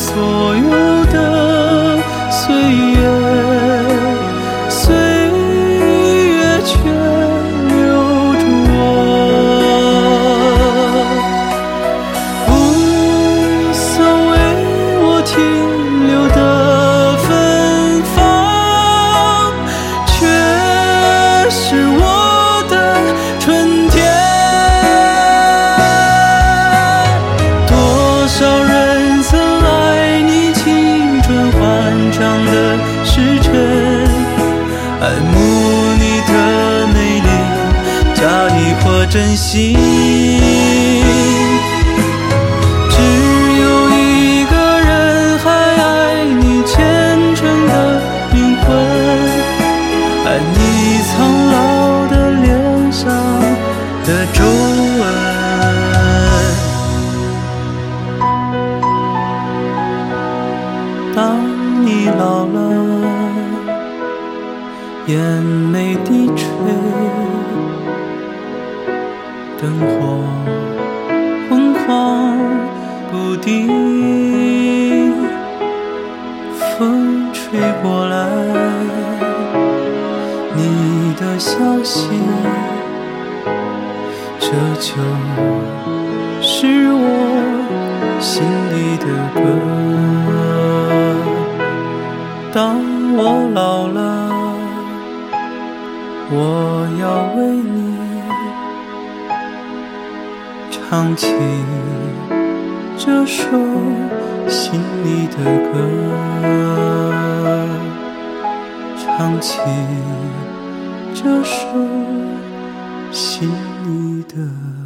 所有真心。只有一个人还爱你虔诚的灵魂，爱你苍老的脸上的皱纹。当你老了，眼灯火昏黄不定，风吹过来，你的消息，这就是我心里的歌。当我老了，我要为你唱起这首心里的歌，唱起这首心里的。